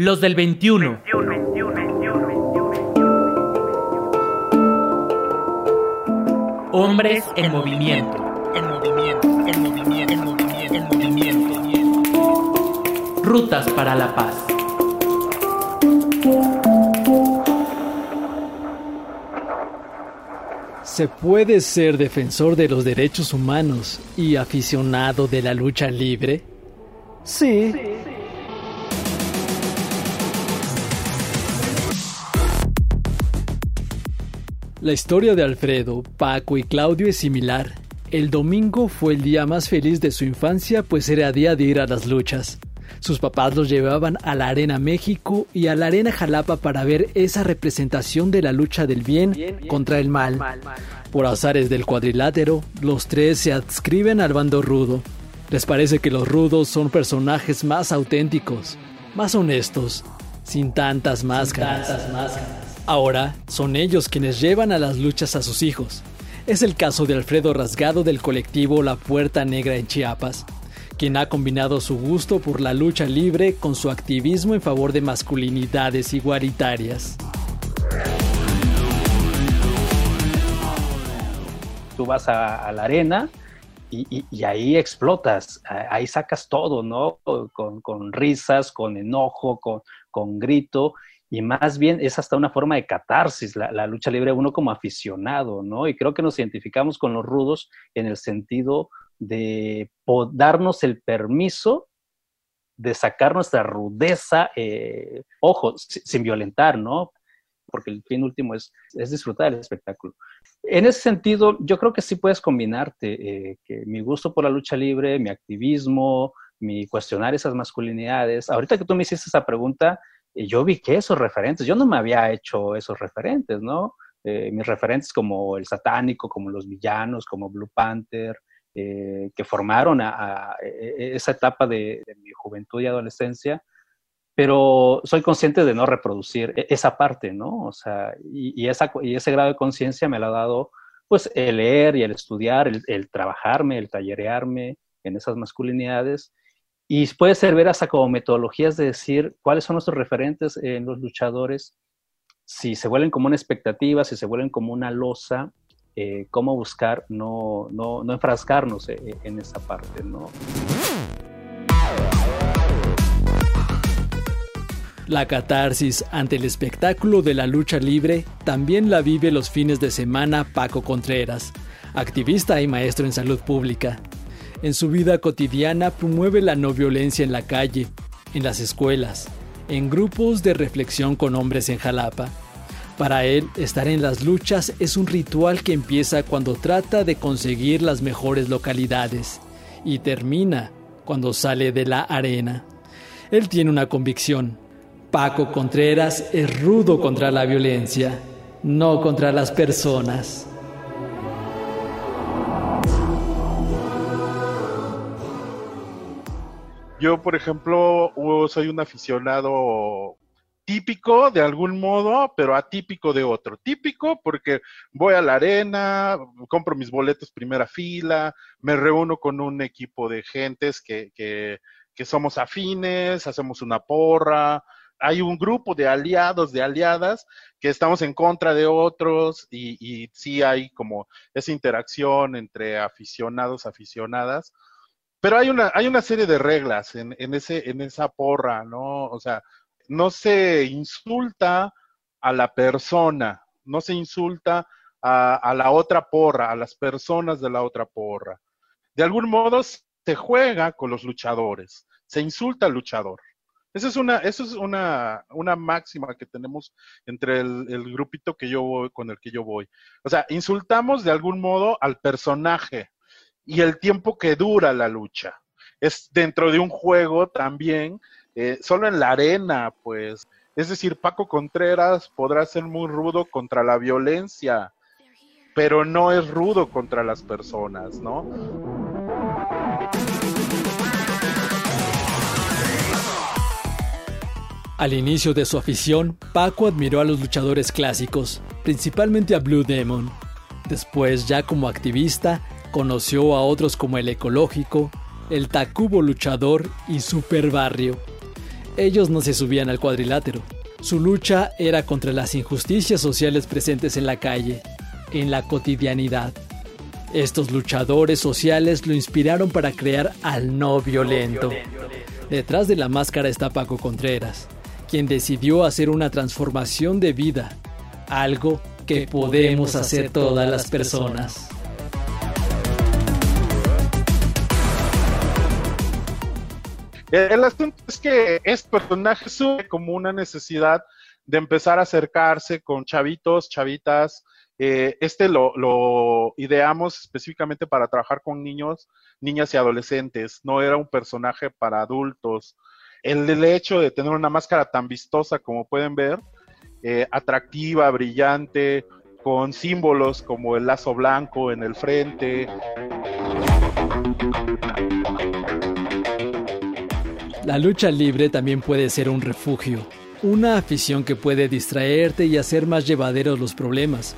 Los del 21. Hombres en movimiento. En movimiento, en movimiento, en movimiento, en movimiento. Rutas para la paz. ¿Se puede ser defensor de los derechos humanos y aficionado de la lucha libre? Sí. La historia de Alfredo, Paco y Claudio es similar. El domingo fue el día más feliz de su infancia, pues era día de ir a las luchas. Sus papás los llevaban a la Arena México y a la Arena Jalapa para ver esa representación de la lucha del bien contra el mal. Por azares del cuadrilátero, los tres se adscriben al bando rudo. Les parece que los rudos son personajes más auténticos, más honestos, sin tantas máscaras. Ahora son ellos quienes llevan a las luchas a sus hijos. Es el caso de Alfredo Rasgado del colectivo La Puerta Negra en Chiapas, quien ha combinado su gusto por la lucha libre con su activismo en favor de masculinidades igualitarias. Tú vas a, la arena y, ahí explotas, ahí sacas todo, ¿no? Con, risas, con enojo, con, con grito, y más bien es hasta una forma de catarsis la, lucha libre uno como aficionado, ¿no? Y creo que nos identificamos con los rudos en el sentido de darnos el permiso de sacar nuestra rudeza, eh, ojo, sin violentar, ¿no? Porque el fin último es, es disfrutar el espectáculo. En ese sentido, yo creo que sí puedes combinarte, eh, que mi gusto por la lucha libre, mi activismo, mi cuestionar esas masculinidades. Ahorita que tú me hiciste esa pregunta, yo vi que esos referentes, yo no me había hecho esos referentes, ¿no? Eh, mis referentes como el satánico, como los villanos, como Blue Panther, eh, que formaron a, e, e, esa etapa de, mi juventud y adolescencia, pero soy consciente de no reproducir e, esa parte, ¿no? O sea, y, esa, y ese grado de conciencia me lo ha dado, pues, el leer y el estudiar, el, el trabajarme, el tallerearme en esas masculinidades y puede servir hasta como metodologías de decir cuáles son nuestros referentes en los luchadores, si se vuelven como una expectativa, si se vuelven como una losa, eh, cómo buscar no, no, no enfrascarnos eh, en esa parte, ¿no? La catarsis ante el espectáculo de la lucha libre también la vive los fines de semana Paco Contreras, activista y maestro en salud pública. En su vida cotidiana promueve la no violencia en la calle, en las escuelas, en grupos de reflexión con hombres en Jalapa. Para él, estar en las luchas es un ritual que empieza cuando trata de conseguir las mejores localidades y termina cuando sale de la arena. Él tiene una convicción. Paco Contreras es rudo contra la violencia, no contra las personas. Yo, por ejemplo, soy un aficionado típico de algún modo, pero atípico de otro. Típico porque voy a la arena, compro mis boletos primera fila, me reúno con un equipo de gentes que, que, que somos afines, hacemos una porra, hay un grupo de aliados, de aliadas, que estamos en contra de otros y, y sí hay como esa interacción entre aficionados, aficionadas pero hay una, hay una serie de reglas en, en, ese, en esa porra, ¿no? O sea, no se insulta a la persona, no se insulta a, la otra porra, a las personas de la otra porra. De algún modo se juega con los luchadores, se insulta al luchador. Esa es una, eso es una, una máxima que tenemos entre el, el grupito que yo voy, con el que yo voy. O sea, insultamos de algún modo al personaje, y el tiempo que dura la lucha. Es dentro de un juego también, eh, solo en la arena, pues. Es decir, Paco Contreras podrá ser muy rudo contra la violencia, pero no es rudo contra las personas, ¿no? Al inicio de su afición, Paco admiró a los luchadores clásicos, principalmente a Blue Demon. Después, ya como activista, Conoció a otros como el Ecológico, el Tacubo Luchador y Super Barrio. ellos no se subían al cuadrilátero. Su lucha era contra las injusticias sociales presentes en la calle, en la cotidianidad. Estos luchadores sociales lo inspiraron para crear al no violento. Detrás de la máscara está Paco Contreras, quien decidió hacer una transformación de vida, algo que podemos hacer todas las personas. El asunto es que este personaje sube como una necesidad de empezar a acercarse con chavitos, chavitas. Eh, este lo, ideamos específicamente para trabajar con niños, niñas y adolescentes. No era un personaje para adultos. El, hecho de tener una máscara tan vistosa como pueden ver, eh, atractiva, brillante, con símbolos como el lazo blanco en el frente. La lucha libre también puede ser un refugio, una afición que puede distraerte y hacer más llevaderos los problemas.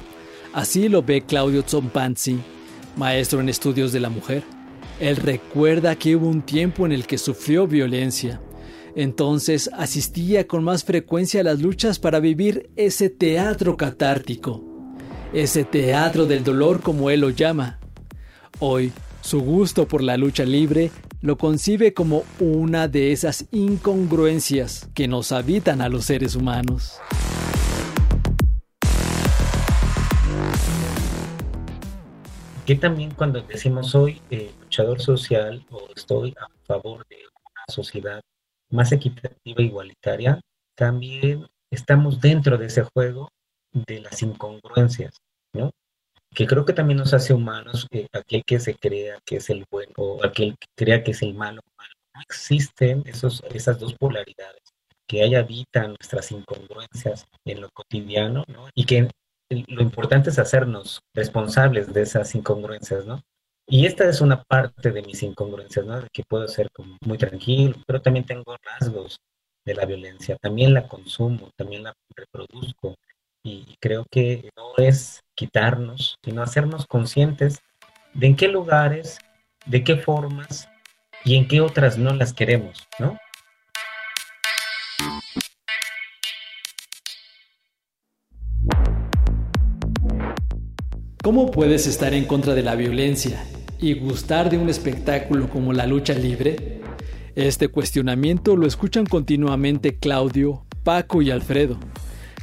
Así lo ve Claudio Zompanzi, maestro en estudios de la mujer. Él recuerda que hubo un tiempo en el que sufrió violencia. Entonces asistía con más frecuencia a las luchas para vivir ese teatro catártico, ese teatro del dolor como él lo llama. Hoy, su gusto por la lucha libre lo concibe como una de esas incongruencias que nos habitan a los seres humanos. Que también cuando decimos soy eh, luchador social o estoy a favor de una sociedad más equitativa e igualitaria, también estamos dentro de ese juego de las incongruencias, ¿no? Que creo que también nos hace humanos, aquel que se crea que es el bueno o aquel que crea que es el malo. No existen esos, esas dos polaridades que ahí habitan nuestras incongruencias en lo cotidiano, ¿no? Y que lo importante es hacernos responsables de esas incongruencias, ¿no? Y esta es una parte de mis incongruencias, ¿no? De que puedo ser como muy tranquilo, pero también tengo rasgos de la violencia, también la consumo, también la reproduzco, y creo que no es quitarnos, sino hacernos conscientes de en qué lugares, de qué formas y en qué otras no las queremos, ¿no? ¿Cómo puedes estar en contra de la violencia y gustar de un espectáculo como la lucha libre? Este cuestionamiento lo escuchan continuamente Claudio, Paco y Alfredo.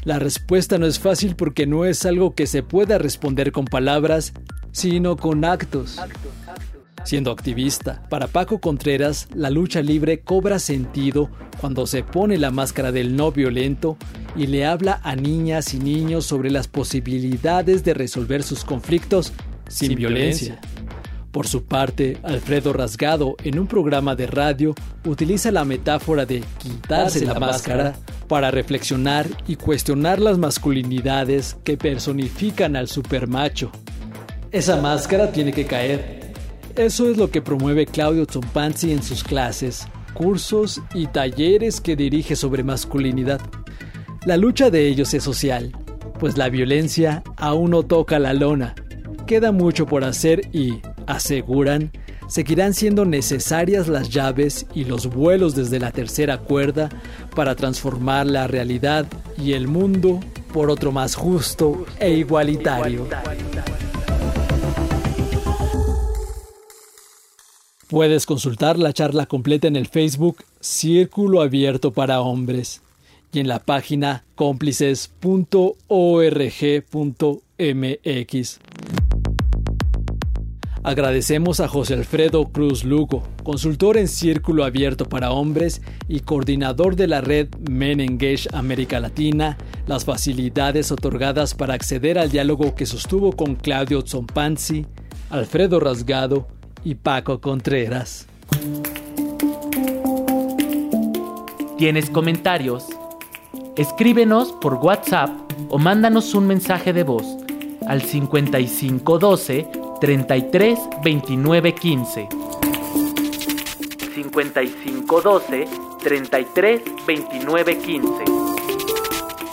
La respuesta no es fácil porque no es algo que se pueda responder con palabras, sino con actos. Siendo activista, para Paco Contreras, la lucha libre cobra sentido cuando se pone la máscara del no violento y le habla a niñas y niños sobre las posibilidades de resolver sus conflictos sin, violencia. Por su parte, Alfredo Rasgado, en un programa de radio, utiliza la metáfora de quitarse la, máscara para reflexionar y cuestionar las masculinidades que personifican al supermacho. Esa máscara tiene que caer. Eso es lo que promueve Claudio Zompanzi en sus clases, cursos y talleres que dirige sobre masculinidad. La lucha de ellos es social, pues la violencia aún no toca la lona. Queda mucho por hacer y, aseguran, seguirán siendo necesarias las llaves y los vuelos desde la tercera cuerda para transformar la realidad y el mundo por otro más justo e igualitario. Puedes consultar la charla completa en el Facebook Círculo Abierto para Hombres y en la página cómplices.org.mx. Agradecemos a José Alfredo Cruz Lugo, consultor en Círculo Abierto para Hombres y coordinador de la red Men Engage América Latina, las facilidades otorgadas para acceder al diálogo que sostuvo con Claudio Zompanzi, Alfredo Rasgado y Paco Contreras. ¿Tienes comentarios? Escríbenos por WhatsApp o mándanos un mensaje de voz al 5512 33 29 15 55 12 33 29 15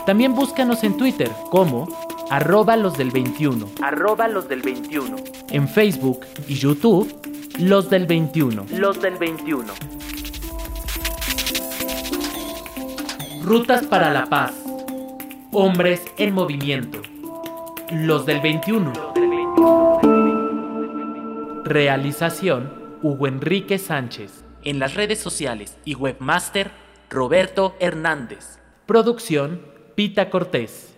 También búscanos en Twitter como arroba los del 21 arroba los del 21 en Facebook y YouTube los del 21 los del 21 Rutas para la Paz. Hombres en movimiento. Los del 21. Realización Hugo Enrique Sánchez. En las redes sociales y webmaster Roberto Hernández. Producción Pita Cortés.